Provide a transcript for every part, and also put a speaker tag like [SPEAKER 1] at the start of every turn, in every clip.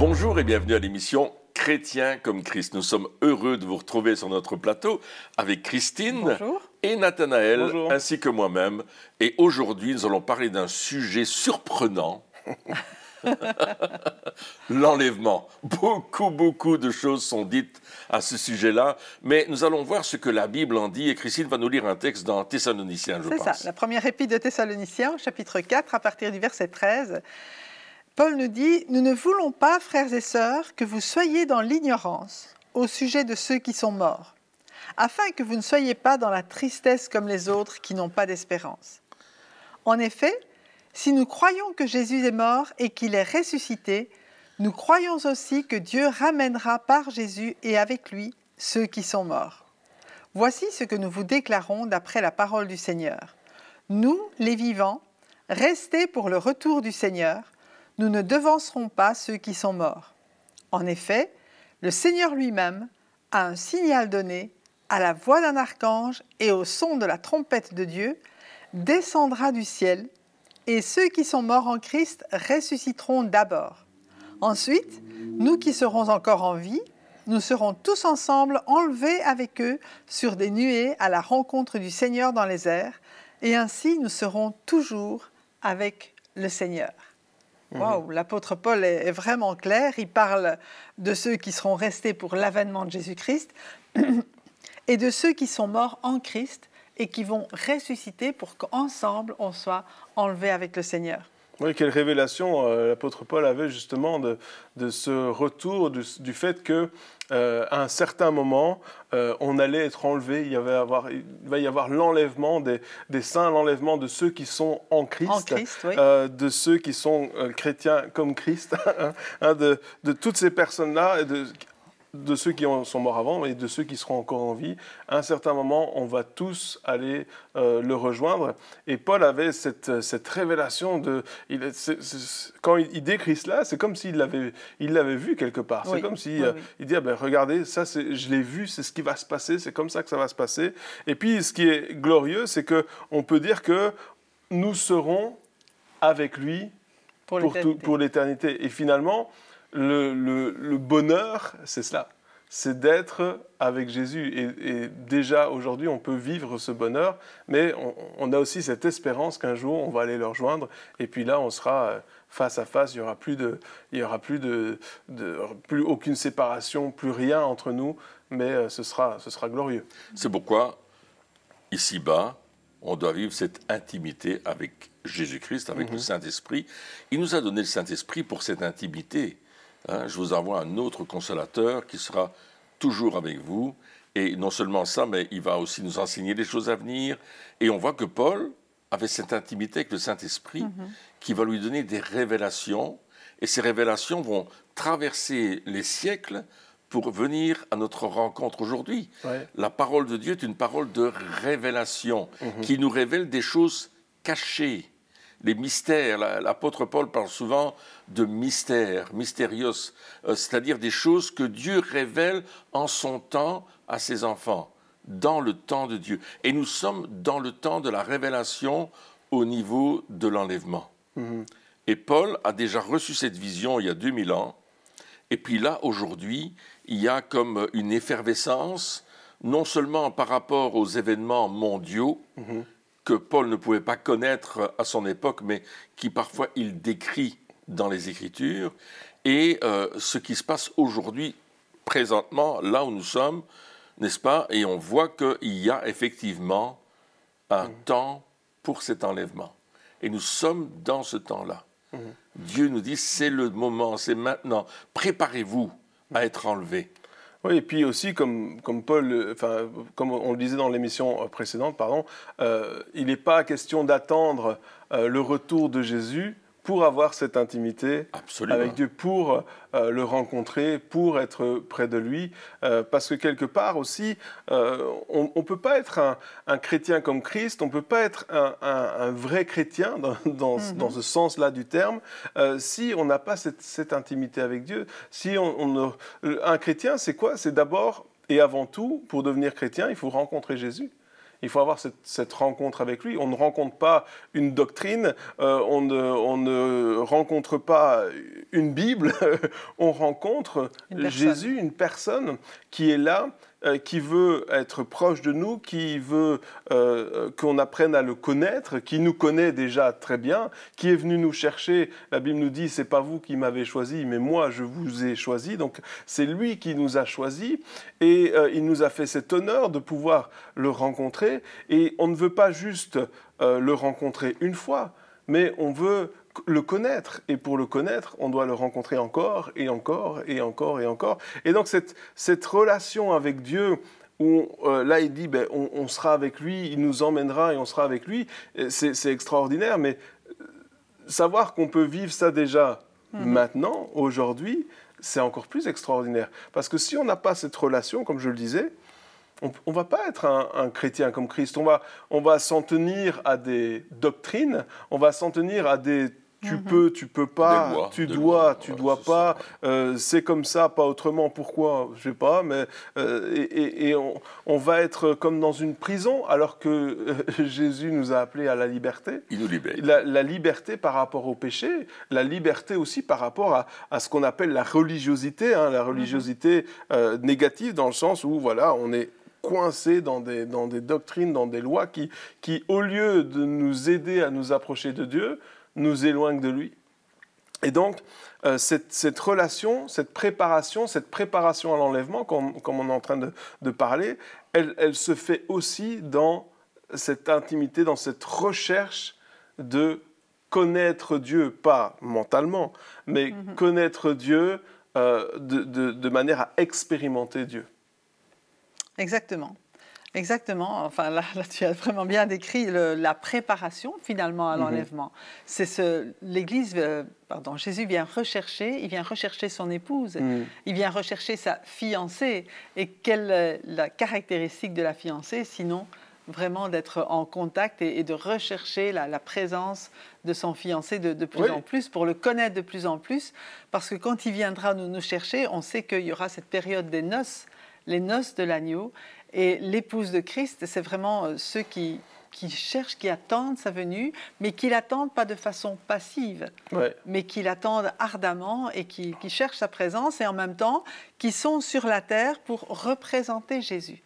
[SPEAKER 1] Bonjour et bienvenue à l'émission Chrétien comme Christ. Nous sommes heureux de vous retrouver sur notre plateau avec Christine
[SPEAKER 2] Bonjour.
[SPEAKER 1] et Nathanaël,
[SPEAKER 3] Bonjour.
[SPEAKER 1] ainsi que moi-même. Et aujourd'hui, nous allons parler d'un sujet surprenant. L'enlèvement. Beaucoup, beaucoup de choses sont dites à ce sujet-là, mais nous allons voir ce que la Bible en dit et Christine va nous lire un texte dans Thessaloniciens, je
[SPEAKER 2] C'est
[SPEAKER 1] pense.
[SPEAKER 2] ça, la première épître de Thessaloniciens, chapitre 4, à partir du verset 13. Paul nous dit Nous ne voulons pas, frères et sœurs, que vous soyez dans l'ignorance au sujet de ceux qui sont morts, afin que vous ne soyez pas dans la tristesse comme les autres qui n'ont pas d'espérance. En effet, si nous croyons que Jésus est mort et qu'il est ressuscité, nous croyons aussi que Dieu ramènera par Jésus et avec lui ceux qui sont morts. Voici ce que nous vous déclarons d'après la parole du Seigneur. Nous, les vivants, restés pour le retour du Seigneur, nous ne devancerons pas ceux qui sont morts. En effet, le Seigneur lui-même a un signal donné, à la voix d'un archange et au son de la trompette de Dieu, descendra du ciel, et ceux qui sont morts en Christ ressusciteront d'abord. Ensuite, nous qui serons encore en vie, nous serons tous ensemble enlevés avec eux sur des nuées à la rencontre du Seigneur dans les airs, et ainsi nous serons toujours avec le Seigneur. Waouh, l'apôtre Paul est est vraiment clair, il parle de ceux qui seront restés pour l'avènement de Jésus-Christ et de ceux qui sont morts en Christ et qui vont ressusciter pour qu'ensemble on soit enlevés avec le Seigneur.
[SPEAKER 3] Oui, quelle révélation euh, l'apôtre Paul avait justement de, de ce retour, du, du fait que euh, à un certain moment, euh, on allait être enlevé. Il, y avait avoir, il va y avoir l'enlèvement des, des saints, l'enlèvement de ceux qui sont en Christ,
[SPEAKER 2] En Christ, oui.
[SPEAKER 3] euh, de ceux qui sont chrétiens comme Christ, hein, de, de toutes ces personnes-là, de, ceux qui en sont morts avant et de ceux qui seront encore en vie. À un certain moment, on va tous aller euh, le rejoindre. Et Paul avait cette, cette révélation de. Il, quand il, décrit cela, c'est comme s'il l'avait, il l'avait vu quelque part.
[SPEAKER 2] Oui,
[SPEAKER 3] C'est comme si
[SPEAKER 2] oui,
[SPEAKER 3] euh,
[SPEAKER 2] oui.
[SPEAKER 3] il dit ah ben, regardez, ça, je l'ai vu, c'est ce qui va se passer, c'est comme ça que ça va se passer. Et puis, ce qui est glorieux, c'est que on peut dire que nous serons avec lui
[SPEAKER 2] pour l'éternité.
[SPEAKER 3] Et finalement, le, le- le bonheur, c'est cela. C'est d'être avec Jésus. Et, et déjà, aujourd'hui, on peut vivre ce bonheur, mais on, on a aussi cette espérance qu'un jour, on va aller le rejoindre. Et puis là, on sera euh, face à face. Il n'y aura, plus, de, il y aura plus, de, de- plus aucune séparation, plus rien entre nous, mais euh, ce, sera, ce sera glorieux.
[SPEAKER 1] C'est pourquoi, ici-bas, on doit vivre cette intimité avec Jésus-Christ, avec le Saint-Esprit. Il nous a donné le Saint-Esprit pour cette intimité. Hein, je vous envoie un autre consolateur qui sera toujours avec vous. Et non seulement ça, mais il va aussi nous enseigner des choses à venir. Et on voit que Paul avait cette intimité avec le Saint-Esprit qui va lui donner des révélations. Et ces révélations vont traverser les siècles pour venir à notre rencontre aujourd'hui.
[SPEAKER 3] Ouais.
[SPEAKER 1] La parole de Dieu est une parole de révélation qui nous révèle des choses cachées, les mystères. La- L'apôtre Paul parle souvent de mystères, mystérios, euh, c'est-à-dire des choses que Dieu révèle en son temps à ses enfants, dans le temps de Dieu. Et nous sommes dans le temps de la révélation au niveau de l'enlèvement. Et Paul a déjà reçu cette vision il y a 2000 ans. Et puis là, aujourd'hui, il y a comme une effervescence, non seulement par rapport aux événements mondiaux que Paul ne pouvait pas connaître à son époque, mais qui parfois il décrit dans les Écritures, et euh, ce qui se passe aujourd'hui, présentement, là où nous sommes, n'est-ce pas? Et on voit qu'il y a effectivement un temps pour cet enlèvement. Et nous sommes dans ce temps-là. Dieu nous dit, c'est le moment, c'est maintenant. Préparez-vous à être enlevés.
[SPEAKER 3] Oui, et puis aussi, comme, Paul, enfin, comme on le disait dans l'émission précédente, pardon, euh, il n'est pas question d'attendre euh, le retour de Jésus pour avoir cette intimité
[SPEAKER 1] Absolument.
[SPEAKER 3] avec Dieu, pour euh, le rencontrer, pour être près de lui. Euh, parce que quelque part aussi, euh, on ne peut pas être un, un chrétien comme Christ, on ne peut pas être un, un- un vrai chrétien dans, dans, dans ce sens-là du terme, euh, si on n'a pas cette, cette intimité avec Dieu. Si on, on ne- un chrétien, c'est quoi? C'est d'abord et avant tout, pour devenir chrétien, il faut rencontrer Jésus. Il faut avoir cette, rencontre avec lui. On ne rencontre pas une doctrine, euh, on, ne, on, ne, rencontre pas une Bible, on rencontre Jésus, une personne qui est là qui veut être proche de nous, qui veut euh, qu'on apprenne à le connaître, qui nous connaît déjà très bien, qui est venu nous chercher. La Bible nous dit c'est pas vous qui m'avez choisi, mais moi je vous ai choisi. Donc c'est lui qui nous a choisi et euh, il nous a fait cet honneur de pouvoir le rencontrer. Et on ne veut pas juste le rencontrer une fois, mais on veut le connaître. Et pour le connaître, on doit le rencontrer encore et encore et encore et encore. Et donc cette, cette relation avec Dieu, où euh, là il dit, ben, on, sera avec lui, il nous emmènera et on sera avec lui, c'est extraordinaire. Mais euh, savoir qu'on peut vivre ça déjà mhm. maintenant, aujourd'hui, c'est encore plus extraordinaire. Parce que si on n'a pas cette relation, comme je le disais, on ne va pas être un, chrétien comme Christ. On va, on va s'en tenir à des doctrines, on va s'en tenir à des tu mhm. peux, tu peux pas, tu dois, tu dois pas, euh, c'est comme ça, pas autrement, pourquoi, je sais pas, mais euh, et, on, va être comme dans une prison alors que euh, Jésus nous a appelés à la liberté.
[SPEAKER 1] Il nous libère.
[SPEAKER 3] La, liberté par rapport au péché, la liberté aussi par rapport à, à ce qu'on appelle la religiosité, hein, la religiosité négative dans le sens où voilà, on est coincé dans des, dans des doctrines, dans des lois qui, qui, au lieu de nous aider à nous approcher de Dieu, nous éloigne de lui. Et donc, euh, cette, relation, cette préparation, cette préparation à l'enlèvement, comme, on est en train de, parler, elle, se fait aussi dans cette intimité, dans cette recherche de connaître Dieu, pas mentalement, mais mhm. connaître Dieu euh, de manière à expérimenter Dieu.
[SPEAKER 2] Exactement. Exactement. Enfin, là, tu as vraiment bien décrit la préparation finalement à mhm. l'enlèvement. C'est ce, l'Église, euh, pardon, Jésus vient rechercher, il vient rechercher son épouse, mhm. il vient rechercher sa fiancée. Et quelle est la caractéristique de la fiancée, sinon vraiment d'être en contact et, de rechercher la, présence de son fiancé de, plus en plus, pour le connaître de plus en plus, parce que quand il viendra nous, nous chercher, on sait qu'il y aura cette période des noces, les noces de l'agneau, et l'épouse de Christ, c'est vraiment euh, ceux qui, qui cherchent, qui attendent sa venue, mais qui l'attendent pas de façon passive, mais qui l'attendent ardemment et qui, qui, cherchent sa présence et en même temps qui sont sur la terre pour représenter Jésus.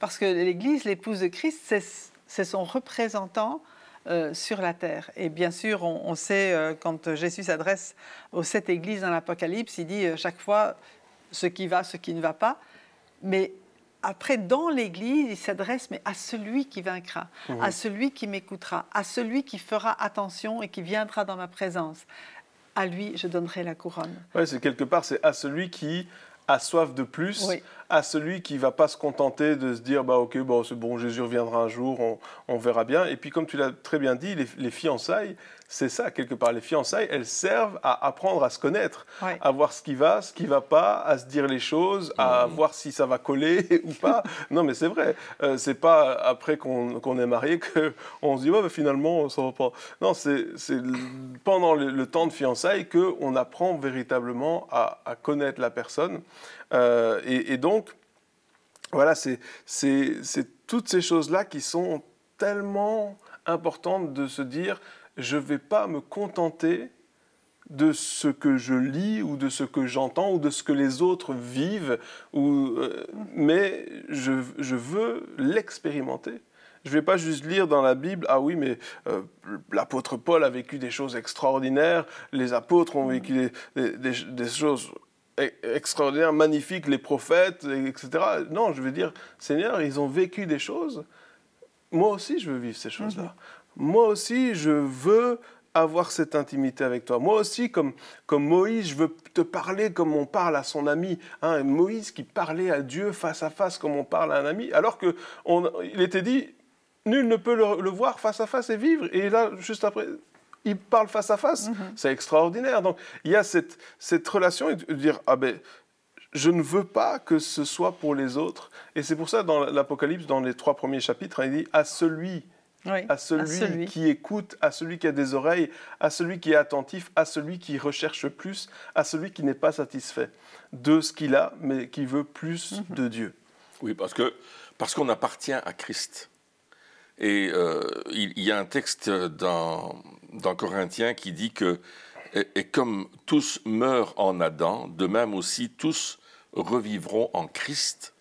[SPEAKER 2] Parce que l'Église, l'épouse de Christ, c'est son représentant euh, sur la terre. Et bien sûr, on, sait, euh, quand Jésus s'adresse aux sept églises dans l'Apocalypse, il dit chaque fois ce qui va, ce qui ne va pas. Mais après, dans l'Église, il s'adresse mais à celui qui vaincra, mhm. à celui qui m'écoutera, à celui qui fera attention et qui viendra dans ma présence. À lui, je donnerai la couronne.
[SPEAKER 3] Oui, c'est quelque part, c'est à celui qui a soif de plus, à celui qui va pas se contenter de se dire bah ok bon c'est bon Jésus reviendra un jour, on, on, verra bien. Et puis comme tu l'as très bien dit, les, les fiançailles, c'est ça, quelque part. Les fiançailles, elles servent à apprendre à se connaître, à voir ce qui va, ce qui va pas, à se dire les choses, à voir si ça va coller ou pas. non, mais c'est vrai. Euh, c'est pas après qu'on est marié qu'on se dit, ouais, bah, finalement, ça va pas. Non, c'est pendant le, temps de fiançailles qu'on apprend véritablement à, connaître la personne. Euh, et, donc, voilà, c'est toutes ces choses-là qui sont tellement importantes de se dire, je ne vais pas me contenter de ce que je lis ou de ce que j'entends ou de ce que les autres vivent, euh, mais je, veux l'expérimenter. Je ne vais pas juste lire dans la Bible, ah oui, mais euh, l'apôtre Paul a vécu des choses extraordinaires, les apôtres ont vécu des, choses e-, extraordinaires, magnifiques, les prophètes, etc. Non, je veux dire, Seigneur, ils ont vécu des choses. Moi aussi, je veux vivre ces choses-là. Mhm moi aussi, je veux avoir cette intimité avec toi. Moi aussi, comme, comme Moïse, je veux te parler comme on parle à son ami. Hein, Moïse qui parlait à Dieu face à face comme on parle à un ami, alors qu'il il était dit, nul ne peut le, voir face à face et vivre. Et là, juste après, il parle face à face. Mm-hmm. C'est extraordinaire. Donc, il y a cette, cette relation et de dire, ah ben, je ne veux pas que ce soit pour les autres. Et c'est pour ça, dans l'Apocalypse, dans les trois premiers chapitres, il dit, à celui à, celui qui écoute, à celui qui a des oreilles, à celui qui est attentif, à celui qui recherche plus, à celui qui n'est pas satisfait de ce qu'il a, mais qui veut plus mhm. de Dieu.
[SPEAKER 1] Oui, parce que parce qu'on appartient à Christ. Et euh, il, il y a un texte dans, dans Corinthiens qui dit que et, et comme tous meurent en Adam, de même aussi tous revivront en Christ,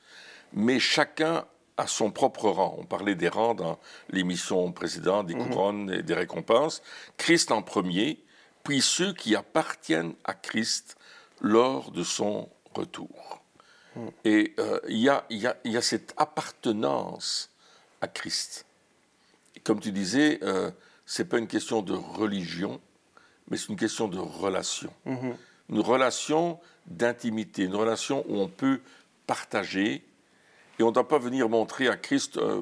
[SPEAKER 1] mais chacun à son propre rang. On parlait des rangs dans l'émission précédente, des couronnes et des récompenses. Christ en premier, puis ceux qui appartiennent à Christ lors de son retour. Et euh, il y, a, y a- il y a cette appartenance à Christ. Comme tu disais, euh, c'est pas une question de religion, mais c'est une question de relation. Une relation d'intimité, une relation où on peut partager et on ne doit pas venir montrer à Christ, euh,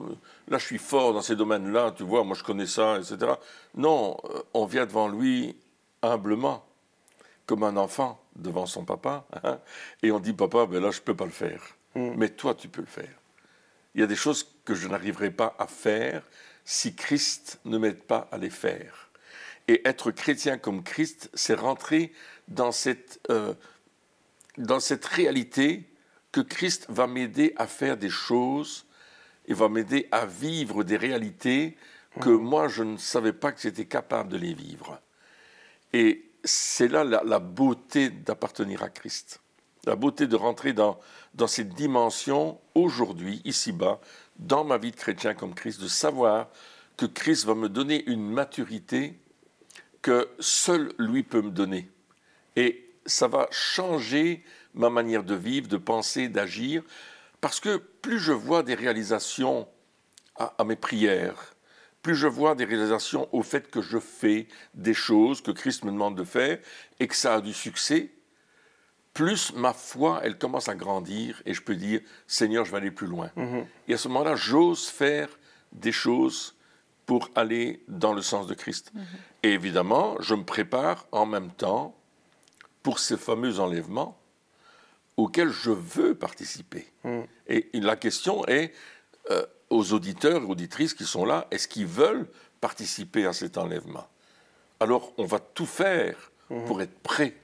[SPEAKER 1] là je suis fort dans ces domaines-là, tu vois, moi je connais ça, etc. Non, euh, on vient devant lui humblement, comme un enfant devant son papa, hein, et on dit, papa, ben là je ne peux pas le faire, mais toi tu peux le faire. Il y a des choses que je n'arriverai pas à faire si Christ ne m'aide pas à les faire. Et être chrétien comme Christ, c'est rentrer dans cette, euh, dans cette réalité que Christ va m'aider à faire des choses, il va m'aider à vivre des réalités que moi je ne savais pas que j'étais capable de les vivre. Et c'est là la, la beauté d'appartenir à Christ, la beauté de rentrer dans, dans cette dimension aujourd'hui, ici-bas, dans ma vie de chrétien comme Christ, de savoir que Christ va me donner une maturité que seul lui peut me donner. Et ça va changer ma manière de vivre, de penser, d'agir, parce que plus je vois des réalisations à, mes prières, plus je vois des réalisations au fait que je fais des choses que Christ me demande de faire et que ça a du succès, plus ma foi, elle commence à grandir et je peux dire, Seigneur, je vais aller plus loin. Et à ce moment-là, j'ose faire des choses pour aller dans le sens de Christ. Et évidemment, je me prépare en même temps pour ces fameux enlèvements auxquels je veux participer. Et la question est euh, aux auditeurs et auditrices qui sont là, est-ce qu'ils veulent participer à cet enlèvement? Alors, on va tout faire pour être prêt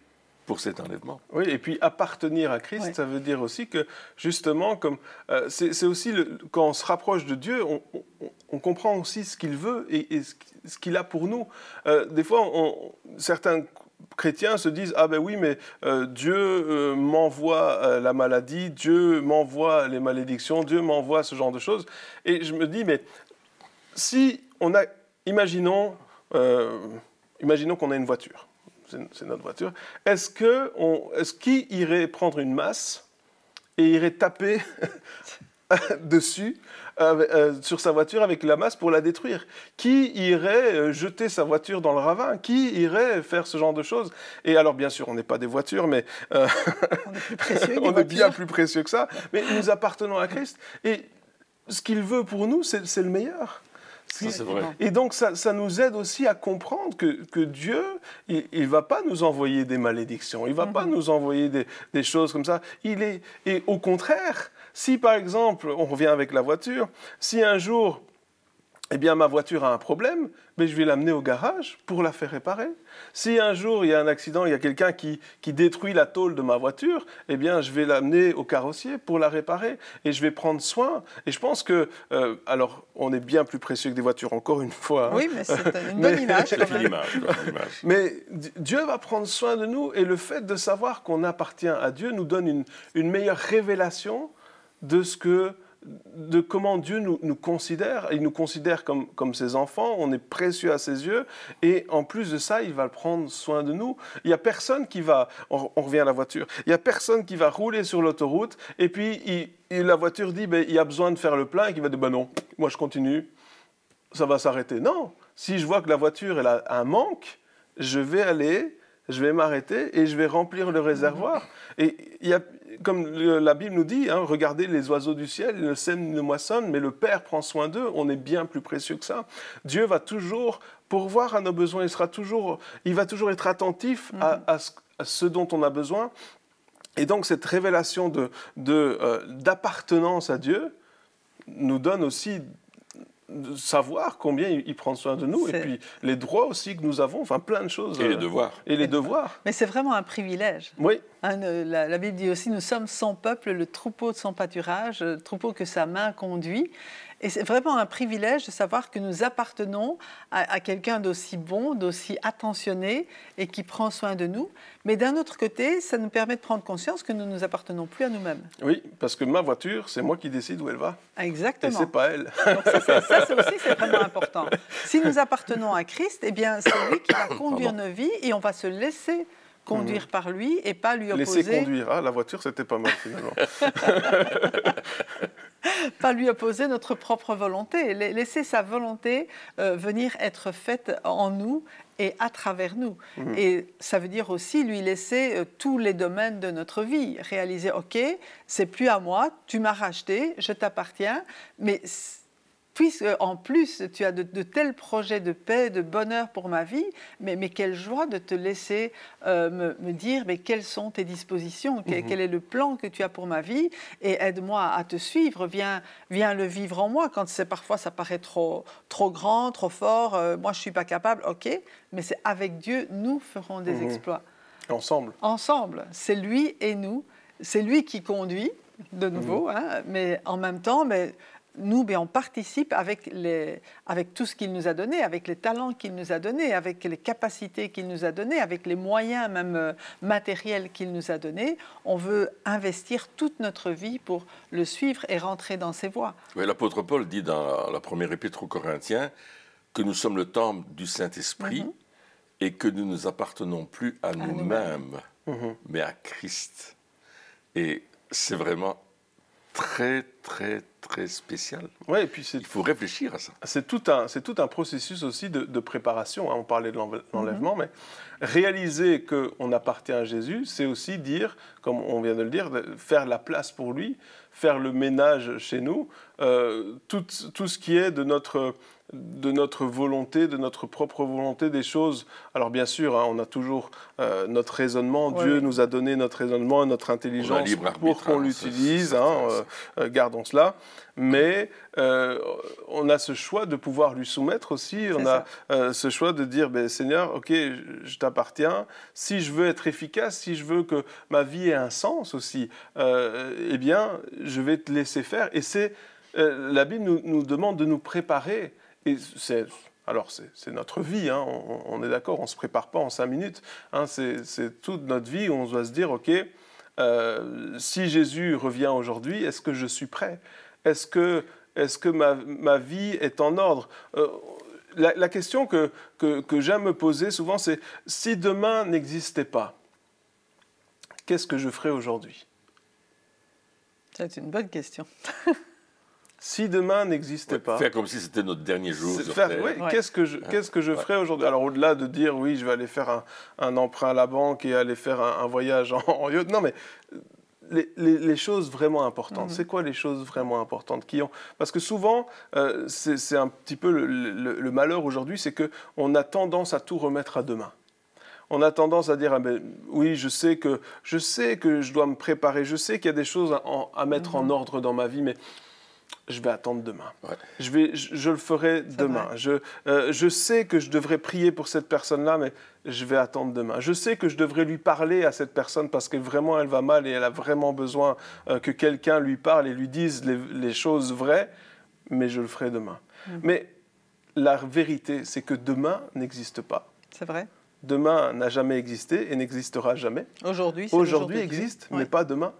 [SPEAKER 1] pour cet enlèvement.
[SPEAKER 3] Oui, et puis appartenir à Christ, ça veut dire aussi que justement, comme euh, c'est aussi le- quand on se rapproche de Dieu, on, on- on comprend aussi ce qu'il veut et, et ce qui- ce qu'il a pour nous. Euh, des fois, on- certains chrétiens se disent ah ben oui, mais euh, Dieu euh, m'envoie euh, la maladie, Dieu m'envoie les malédictions, Dieu m'envoie ce genre de choses. Et je me dis mais si on a, imaginons, euh, imaginons qu'on a une voiture, c'est notre voiture. Est-ce que, on, est-ce qui irait prendre une masse et irait taper dessus euh, euh, sur sa voiture avec la masse pour la détruire? Qui irait euh, jeter sa voiture dans le ravin? Qui irait faire ce genre de choses? Et alors, bien sûr, on n'est pas des voitures, mais euh,
[SPEAKER 2] On est plus précieux que des
[SPEAKER 3] on est bien plus précieux que ça. Mais nous appartenons à Christ. Et ce qu'il veut pour nous, c'est c'est le meilleur.
[SPEAKER 1] Ça, vrai.
[SPEAKER 3] et donc, ça, ça nous aide aussi à comprendre que, que Dieu, il ne va pas nous envoyer des malédictions, il ne va pas nous envoyer des, des choses comme ça. Il est, et au contraire, si par exemple, on revient avec la voiture, si un jour, eh bien, ma voiture a un problème, mais je vais l'amener au garage pour la faire réparer. Si un jour il y a un accident, il y a quelqu'un qui, qui détruit la tôle de ma voiture, eh bien, je vais l'amener au carrossier pour la réparer et je vais prendre soin. Et je pense que, euh, alors, on est bien plus précieux que des voitures, encore une fois. hein.
[SPEAKER 2] Oui, mais c'est une bonne
[SPEAKER 3] Mais-
[SPEAKER 2] image quand même.
[SPEAKER 1] l'image.
[SPEAKER 3] Mais Dieu va prendre soin de nous et le fait de savoir qu'on appartient à Dieu nous donne une, une meilleure révélation de ce que de comment Dieu nous, considère. Il nous considère comme, comme ses enfants, on est précieux à ses yeux, et en plus de ça, il va prendre soin de nous. Il n'y a personne qui va, on, revient à la voiture, il n'y a personne qui va rouler sur l'autoroute, et puis il- la voiture dit, ben, il y a besoin de faire le plein, et qui va dire, ben non, moi je continue, ça va s'arrêter. Non, si je vois que la voiture a un manque, je vais aller, je vais m'arrêter et je vais remplir le réservoir. Et il y a, comme la Bible nous dit, hein, regardez les oiseaux du ciel, ils ne sèment, ne moissonnent, mais le Père prend soin d'eux. On est bien plus précieux que ça. Dieu va toujours pourvoir à nos besoins. Il sera toujours, il va toujours être attentif à- à ce- à ce dont on a besoin. Et donc cette révélation de, de, euh, d'appartenance à Dieu nous donne aussi savoir combien il, prend soin de nous et puis les droits aussi que nous avons, enfin plein de choses.
[SPEAKER 1] Et les
[SPEAKER 3] euh,
[SPEAKER 1] devoirs.
[SPEAKER 3] Et les devoirs.
[SPEAKER 2] Mais c'est vraiment un privilège.
[SPEAKER 3] Oui,
[SPEAKER 2] Hein, la, la, Bible dit aussi, nous sommes son peuple, le troupeau de son pâturage, le troupeau que sa main conduit. Et c'est vraiment un privilège de savoir que nous appartenons à, quelqu'un d'aussi bon, d'aussi attentionné et qui prend soin de nous. Mais d'un autre côté, ça nous permet de prendre conscience que nous ne nous appartenons plus à nous-mêmes.
[SPEAKER 3] Oui, parce que ma voiture, c'est moi qui décide où elle va.
[SPEAKER 2] Exactement.
[SPEAKER 3] Et c'est pas elle.
[SPEAKER 2] ça, ça, aussi, c'est vraiment important. Si nous appartenons à Christ, eh bien, c'est lui qui va conduire nos vies et on va se laisser conduire mhm. par lui et pas lui opposer.
[SPEAKER 3] Laisser conduire. Ah, la voiture, c'était pas mal finalement.
[SPEAKER 2] pas lui opposer notre propre volonté, laisser sa volonté euh, venir être faite en nous et à travers nous. Mhm. Et ça veut dire aussi lui laisser euh, tous les domaines de notre vie, réaliser, OK, c'est plus à moi, tu m'as racheté, je t'appartiens, mais puisque en plus tu as de, tels projets de paix, de bonheur pour ma vie, mais, mais quelle joie de te laisser euh, me, dire mais quelles sont tes dispositions, quel, mhm. quel, est le plan que tu as pour ma vie, et aide-moi à te suivre, viens, viens le vivre en moi quand c'est parfois ça paraît trop, trop grand, trop fort, euh, moi je suis pas capable, ok, mais c'est avec Dieu, nous ferons des mhm. exploits.
[SPEAKER 3] Ensemble.
[SPEAKER 2] Ensemble, c'est lui et nous, c'est lui qui conduit de nouveau, mhm. hein, mais en même temps, mais nous, ben, on participe avec, les, avec tout ce qu'il nous a donné, avec les talents qu'il nous a donnés, avec les capacités qu'il nous a données, avec les moyens même euh, matériels qu'il nous a donnés. On veut investir toute notre vie pour le suivre et rentrer dans ses voies.
[SPEAKER 1] Oui, l'apôtre Paul dit dans la première épître aux Corinthiens que nous sommes le temple du Saint-Esprit mhm. et que nous ne nous appartenons plus à, nous-mêmes, mhm. mais à Christ. Et c'est vraiment très, très, très spécial.
[SPEAKER 3] Ouais, et puis
[SPEAKER 1] Il faut réfléchir à ça.
[SPEAKER 3] C'est tout un, c'est tout un processus aussi de, préparation. Hein. On parlait de l'enlèvement, mhm. mais réaliser qu'on appartient à Jésus, c'est aussi dire, comme on vient de le dire, faire la place pour lui, faire le ménage chez nous, euh, tout, tout, ce qui est de notre de notre volonté, de notre propre volonté des choses. Alors bien sûr, hein, on a toujours euh, notre raisonnement. Dieu nous a donné notre raisonnement et notre intelligence pour qu'on l'utilise. Hein, euh, euh, gardons cela. Mais on a ce choix de pouvoir lui soumettre aussi. On a ce choix de dire, ben, Seigneur, ok, je t'appartiens. Si je veux être efficace, si je veux que ma vie ait un sens aussi, eh bien, je vais te laisser faire. Et c'est la Bible nous, nous demande de nous préparer alors, c'est notre vie, hein, on, est d'accord, on ne se prépare pas en cinq minutes. Hein, c'est toute notre vie où on doit se dire, OK, euh, si Jésus revient aujourd'hui, est-ce que je suis prêt? Est-ce que, est que ma, ma, vie est en ordre? Euh, la, question que, que, que j'aime me poser souvent, c'est si demain n'existait pas, qu'est-ce que je ferais aujourd'hui?
[SPEAKER 2] C'est une bonne question.
[SPEAKER 3] Si demain n'existait pas.
[SPEAKER 1] Faire comme si c'était notre dernier jour.
[SPEAKER 3] Qu'est-ce que je, qu'est-ce que je ferais aujourd'hui? Alors, au-delà de dire, oui, je vais aller faire un, un, emprunt à la banque et aller faire un, voyage en, en, yacht. Non, mais les, les, choses vraiment importantes. Mhm. C'est quoi les choses vraiment importantes qui ont Parce que souvent, euh, c'est un petit peu le, le, malheur aujourd'hui, c'est qu'on a tendance à tout remettre à demain on a tendance à dire ah ben, oui, je sais que je sais que je dois me préparer, je sais qu'il y a des choses à, à mettre en mhm. ordre dans ma vie, mais je vais attendre demain. Je, vais, je, le ferai demain. Je, euh, je sais que je devrais prier pour cette personne-là, mais je vais attendre demain. Je sais que je devrais lui parler à cette personne parce que vraiment elle va mal et elle a vraiment besoin euh, que quelqu'un lui parle et lui dise les, choses vraies, mais je le ferai demain. Mm. Mais la vérité, c'est que demain n'existe pas.
[SPEAKER 2] C'est vrai.
[SPEAKER 3] Demain n'a jamais existé et n'existera jamais.
[SPEAKER 2] Aujourd'hui,
[SPEAKER 3] aujourd'hui existe, mais pas demain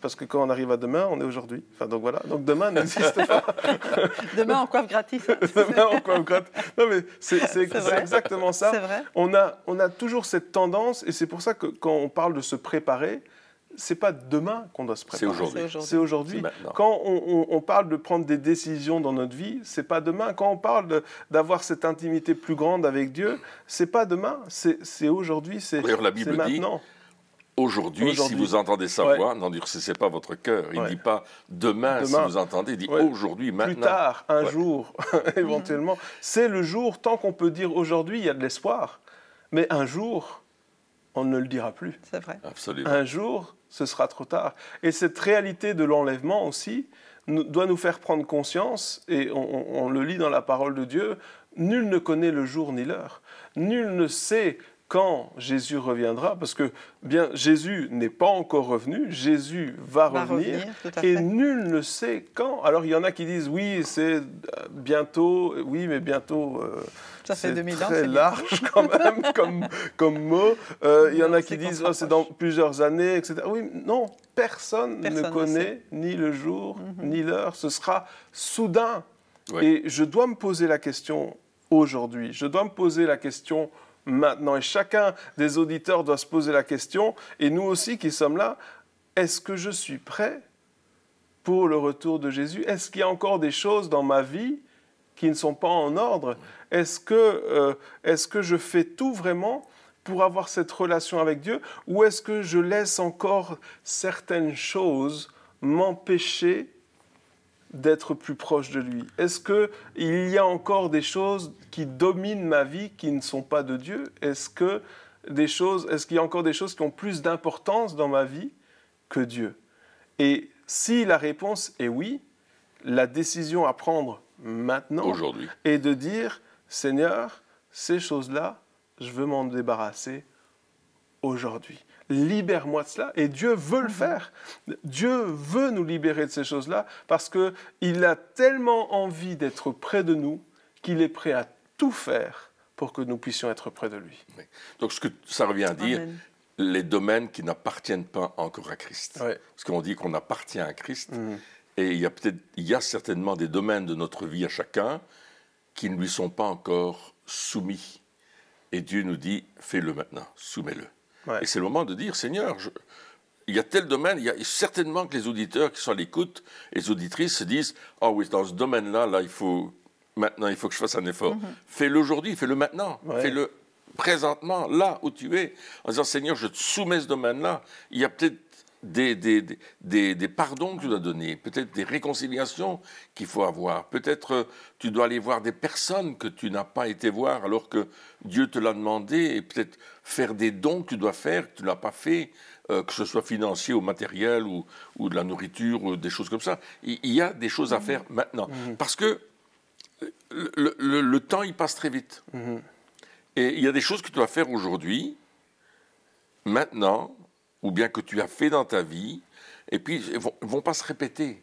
[SPEAKER 3] parce que quand on arrive à demain, on est aujourd'hui. Enfin, donc voilà, donc demain n'existe pas.
[SPEAKER 2] demain en coiffe gratis.
[SPEAKER 3] demain en coiffe gratis. Non mais c'est exactement ça.
[SPEAKER 2] Vrai.
[SPEAKER 3] On a, on a toujours cette tendance, et c'est pour ça que quand on parle de se préparer, c'est pas demain qu'on doit se préparer.
[SPEAKER 1] C'est
[SPEAKER 3] aujourd'hui. Quand on, on, parle de prendre des décisions dans notre vie, c'est pas demain. Quand on parle d'avoir cette intimité plus grande avec Dieu, c'est pas demain. C'est aujourd'hui. C'est maintenant.
[SPEAKER 1] Aujourd'hui, si vous entendez sa voix, n'endurcissez pas votre cœur. Il ne dit pas demain, si vous entendez, il dit aujourd'hui, maintenant.
[SPEAKER 3] Plus tard, un jour, éventuellement. C'est le jour, tant qu'on peut dire aujourd'hui, il y a de l'espoir. Mais un jour, on ne le dira plus.
[SPEAKER 2] C'est vrai.
[SPEAKER 1] Absolument.
[SPEAKER 3] Un jour, ce sera trop tard. Et cette réalité de l'enlèvement aussi doit nous faire prendre conscience, et on, on le lit dans la parole de Dieu, nul ne connaît le jour ni l'heure. Nul ne sait quand Jésus reviendra, parce que bien Jésus n'est pas encore revenu, Jésus va,
[SPEAKER 2] Va
[SPEAKER 3] revenir, et nul ne sait quand. Alors il y en a qui disent oui, c'est euh, bientôt, oui, mais bientôt. euh,
[SPEAKER 2] Ça fait
[SPEAKER 3] c'est
[SPEAKER 2] 2000 ans,
[SPEAKER 3] très
[SPEAKER 2] c'est
[SPEAKER 3] large quand même comme, comme mot. Euh, il y en a qui disent
[SPEAKER 2] se
[SPEAKER 3] oh, c'est dans plusieurs années, etc. Oui, non, personne,
[SPEAKER 2] Personne
[SPEAKER 3] ne connaît.
[SPEAKER 2] Mhm.
[SPEAKER 3] ni le jour ni l'heure. Ce sera soudain.
[SPEAKER 1] Ouais.
[SPEAKER 3] Et je dois me poser la question aujourd'hui. Je dois me poser la question maintenant. Et chacun des auditeurs doit se poser la question. Et nous aussi qui sommes là, est-ce que je suis prêt pour le retour de Jésus? Est-ce qu'il y a encore des choses dans ma vie qui ne sont pas en ordre? Est-ce que, euh, que je fais tout vraiment pour avoir cette relation avec Dieu? Ou est-ce que je laisse encore certaines choses m'empêcher d'être plus proche de lui Est-ce qu'il y a encore des choses qui dominent ma vie qui ne sont pas de Dieu? Est-ce que des choses, est-ce qu'il y a encore des choses qui ont plus d'importance dans ma vie que Dieu? Et si la réponse est oui, la décision à prendre maintenant
[SPEAKER 1] Aujourd'hui.
[SPEAKER 3] est de dire Seigneur, ces choses-là, je veux m'en débarrasser aujourd'hui. Libère-moi de cela. Et Dieu veut le faire. Dieu veut nous libérer de ces choses-là parce qu'il a tellement envie d'être près de nous qu'il est prêt à tout faire pour que nous puissions être près de lui.
[SPEAKER 1] Donc, ce que ça revient à dire,
[SPEAKER 2] Amen.
[SPEAKER 1] les domaines qui n'appartiennent pas encore à Christ.
[SPEAKER 3] Ouais.
[SPEAKER 1] Parce qu'on dit qu'on appartient à Christ.
[SPEAKER 3] Mhm.
[SPEAKER 1] Et il y a peut-être, il y a certainement des domaines de notre vie à chacun qui ne lui sont pas encore soumis. Et Dieu nous dit, fais-le maintenant, soumets-le.
[SPEAKER 3] Ouais.
[SPEAKER 1] Et c'est le moment de dire, Seigneur, je- il y a tel domaine, il y a certainement que les auditeurs qui sont à l'écoute, les auditrices se disent, ah oui, dans ce domaine-là, là, il faut, maintenant, il faut que je fasse un effort. Fais-le aujourd'hui, fais-le maintenant,
[SPEAKER 3] Ouais.
[SPEAKER 1] fais-le présentement, là où tu es, en disant, Seigneur, je te soumets ce domaine-là. Il y a peut-être des, des, des- des, pardons que tu dois donner, peut-être des réconciliations qu'il faut avoir, peut-être euh, tu dois aller voir des personnes que tu n'as pas été voir alors que Dieu te l'a demandé, et peut-être faire des dons que tu dois faire, que tu n'as pas fait, euh, que ce soit financier ou matériel ou, ou de la nourriture ou des choses comme ça. Il, il y a des choses à faire maintenant. Parce que le, le- temps, il passe très vite. Et il y a des choses que tu dois faire aujourd'hui, maintenant, ou bien que tu as fait dans ta vie, et puis ils vont, vont pas se répéter.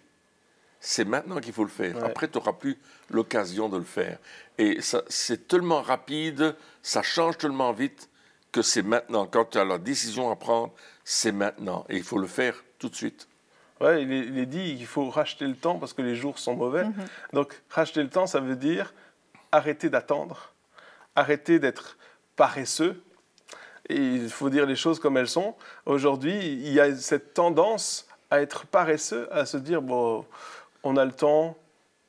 [SPEAKER 1] C'est maintenant qu'il faut le faire.
[SPEAKER 3] Ouais.
[SPEAKER 1] Après, tu n'auras plus l'occasion de le faire. Et c'est tellement rapide, ça change tellement vite que c'est maintenant. Quand tu as la décision à prendre, c'est maintenant. Et il faut le faire tout de suite.
[SPEAKER 3] Ouais, il, est, il est dit qu'il faut racheter le temps parce que les jours sont mauvais. Donc, racheter le temps, ça veut dire arrêter d'attendre, arrêter d'être paresseux. Il faut dire les choses comme elles sont. Aujourd'hui, il y a cette tendance à être paresseux, à se dire bon, on a le temps,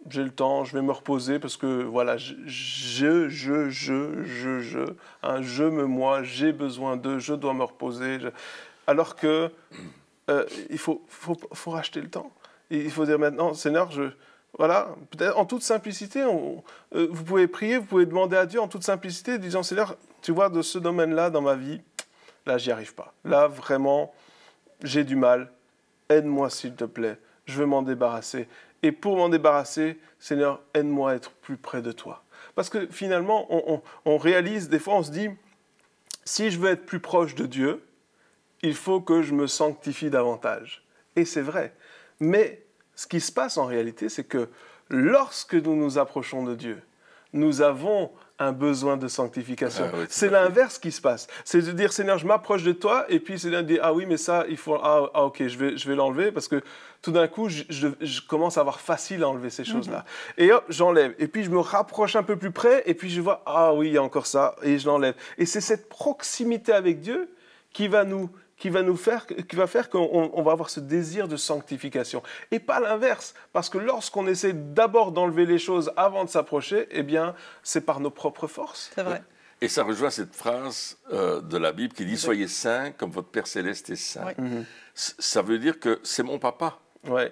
[SPEAKER 3] j'ai le temps, je vais me reposer parce que voilà, je, je, je, je, je, je, je me moi, j'ai besoin de, je dois me reposer. Alors que euh, il faut, racheter le temps. Il faut dire maintenant, Seigneur, je, voilà, peut-être en toute simplicité, euh, vous pouvez prier, vous pouvez demander à Dieu en toute simplicité, disant, Seigneur, tu vois, de ce domaine-là dans ma vie, là, j'y arrive pas. Là, vraiment, j'ai du mal. Aide-moi, s'il te plaît. Je veux m'en débarrasser. Et pour m'en débarrasser, Seigneur, aide-moi à être plus près de toi. Parce que finalement, on- on réalise, des fois, on se dit, si je veux être plus proche de Dieu, il faut que je me sanctifie davantage. Et c'est vrai. Mais ce qui se passe en réalité, c'est que lorsque nous nous approchons de Dieu, nous avons un besoin de sanctification.
[SPEAKER 1] Ah oui,
[SPEAKER 3] c'est l'inverse qui se passe. C'est de dire, Seigneur, je m'approche de toi, et puis Seigneur dit, ah oui, mais ça, il faut, ah, ah, ok, je vais, je vais l'enlever, parce que tout d'un coup, je, je- je commence à avoir facile à enlever ces choses-là. Et hop, j'enlève. Et puis je me rapproche un peu plus près, et puis je vois, ah oui, il y a encore ça, et je l'enlève. Et c'est cette proximité avec Dieu qui va nous qui va nous faire qui va faire qu'on on- on va avoir ce désir de sanctification et pas l'inverse parce que lorsqu'on essaie d'abord d'enlever les choses avant de s'approcher eh bien c'est par nos propres forces
[SPEAKER 2] C'est vrai.
[SPEAKER 1] Et ça rejoint cette phrase euh, de la Bible qui dit Soyez saints comme votre Père céleste est saint.
[SPEAKER 2] Oui.
[SPEAKER 1] C- Ça veut dire que c'est mon papa.
[SPEAKER 3] ouais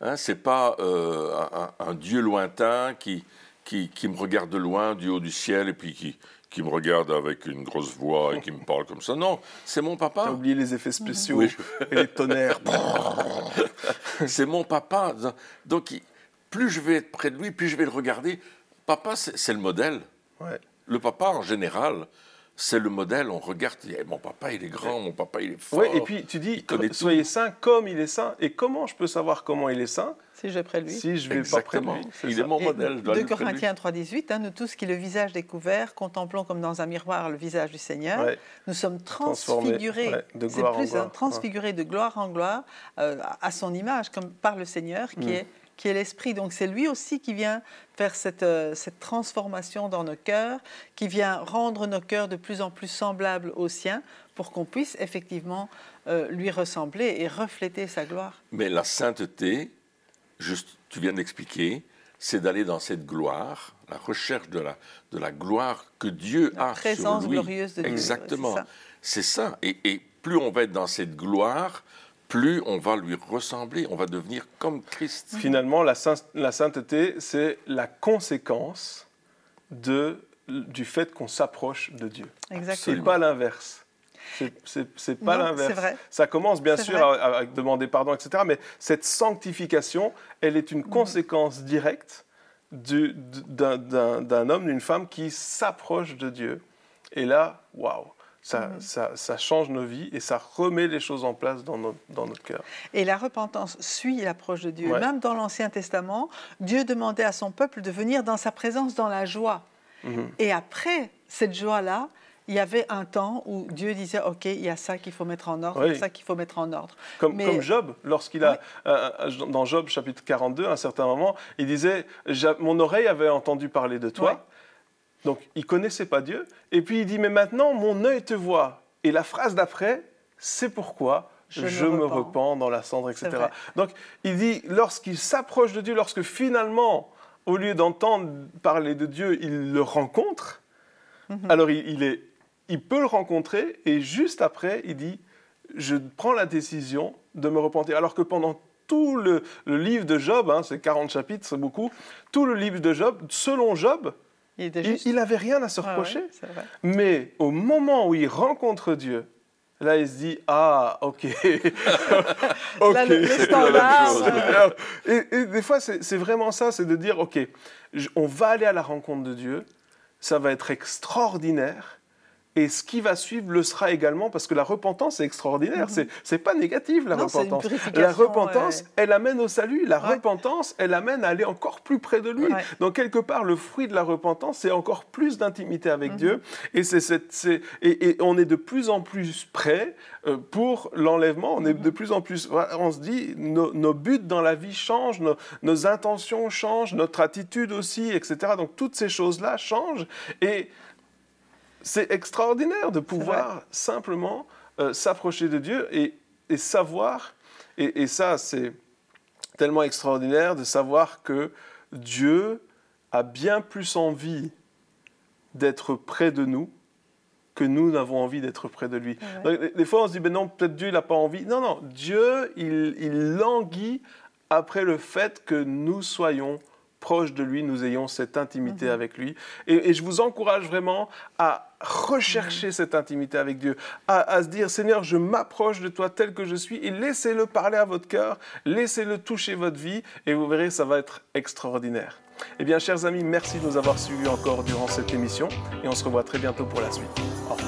[SPEAKER 1] Hein, c'est pas euh, un, un Dieu lointain qui, qui, qui me regarde de loin du haut du ciel et puis qui, qui me regarde avec une grosse voix et qui me parle comme ça. Non, c'est mon
[SPEAKER 3] T'as
[SPEAKER 1] papa.
[SPEAKER 3] oublié les effets spéciaux
[SPEAKER 1] Oui.
[SPEAKER 3] et les tonnerres
[SPEAKER 1] c'est mon papa. Donc, plus je vais être près de lui, plus je vais le regarder. Papa, c'est le modèle.
[SPEAKER 3] ouais
[SPEAKER 1] Le papa, en général, c'est le modèle. On regarde, eh, mon papa, il est grand, mon papa, il est fort.
[SPEAKER 3] Oui, et puis tu dis, soyez saint comme il est saint. Et comment je peux savoir comment il est saint
[SPEAKER 2] Si je vais près de lui.
[SPEAKER 3] Si je vais pas près de lui.
[SPEAKER 1] Il est mon modèle.
[SPEAKER 2] 2 Corinthiens 3,18, hein, nous tous qui le visage découvert, contemplons comme dans un miroir le visage du Seigneur, nous sommes transfigurés,
[SPEAKER 3] de gloire
[SPEAKER 2] plus,
[SPEAKER 3] en gloire.
[SPEAKER 2] transfigurés de gloire en gloire euh, à son image, comme par le Seigneur qui mm. est qui est l'Esprit. Donc c'est lui aussi qui vient faire cette, euh, cette, transformation dans nos cœurs, qui vient rendre nos cœurs de plus en plus semblables aux siens pour qu'on puisse effectivement euh, lui ressembler et refléter sa gloire.
[SPEAKER 1] Mais la sainteté, juste, tu viens d'expliquer, c'est d'aller dans cette gloire, la recherche de la, de la gloire que Dieu
[SPEAKER 2] la
[SPEAKER 1] a
[SPEAKER 2] présence
[SPEAKER 1] sur lui.
[SPEAKER 2] glorieuse de Dieu.
[SPEAKER 1] Exactement. C'est ça. ça. Et, et plus on va être dans cette gloire, plus on va lui ressembler, on va devenir comme Christ.
[SPEAKER 3] Finalement, la, sainteté, c'est la conséquence de, du fait qu'on s'approche de Dieu.
[SPEAKER 2] Exactement.
[SPEAKER 3] C'est pas l'inverse. C'est pas l'inverse. Ça commence bien sûr à, demander pardon, etc. Mais cette sanctification, elle est une mhm. conséquence directe d'un homme, d'une femme qui s'approche de Dieu. Et là, waouh Mhm. Ça, ça, change nos vies et ça remet les choses en place dans notre, dans notre cœur.
[SPEAKER 2] Et la repentance suit l'approche de Dieu. Même dans l'Ancien Testament, Dieu demandait à son peuple de venir dans sa présence dans la joie. Mhm. Et après cette joie-là, il y avait un temps où Dieu disait OK, il y a ça qu'il faut mettre en ordre, il y a ça qu'il faut mettre en ordre.
[SPEAKER 3] Comme, comme Job, lorsqu'il a, euh, euh, dans Job chapitre 42, à un certain moment, il disait Mon oreille avait entendu parler de toi. Donc, il connaissait pas Dieu. Et puis, il dit, mais maintenant, mon œil te voit. Et la phrase d'après, c'est pourquoi je, me, repens. dans la cendre, etc. Donc, il dit, lorsqu'il s'approche de Dieu, lorsque finalement, au lieu d'entendre parler de Dieu, il le rencontre, mhm. alors il, est, il peut le rencontrer, et juste après, il dit, je prends la décision de me repentir. Alors que pendant tout le, livre de Job, hein, c'est 40 chapitres, c'est beaucoup, tout le livre de Job, selon Job, il n'avait rien à se reprocher. Mais au moment où il rencontre Dieu, là, il se dit Ah, ok.
[SPEAKER 2] ok. Là,
[SPEAKER 3] et, des fois, c'est vraiment ça c'est de dire Ok, on va aller à la rencontre de Dieu, ça va être extraordinaire. Et ce qui va suivre le sera également, parce que la repentance est extraordinaire. Ce C'est pas négatif, la repentance. La repentance, elle amène au salut. La repentance, elle amène à aller encore plus près de lui. Donc, quelque part, le fruit de la repentance, c'est encore plus d'intimité avec mhm. Dieu. Et, c'est, et, on est de plus en plus prêt euh, pour l'enlèvement. On est mhm. de plus en plus. On se dit, nos, buts dans la vie changent, nos, nos intentions changent, notre attitude aussi, etc. Donc, toutes ces choses-là changent. Et c'est extraordinaire de pouvoir simplement euh, s'approcher de Dieu et, savoir, et, ça c'est tellement extraordinaire de savoir que Dieu a bien plus envie d'être près de nous que nous n'avons envie d'être près de lui. des fois, on se dit, ben non, peut-être Dieu n'a pas envie. Non, non, Dieu, il, il languit après le fait que nous soyons proche de lui, nous ayons cette intimité mhm. avec lui. Et, je vous encourage vraiment à rechercher cette intimité avec Dieu, à, se dire, Seigneur, je m'approche de toi tel que je suis, et laissez-le parler à votre cœur, laissez-le toucher votre vie, et vous verrez, ça va être extraordinaire. Eh bien, chers amis, merci de nous avoir suivis encore durant cette émission, et on se revoit très bientôt pour la suite. Au revoir.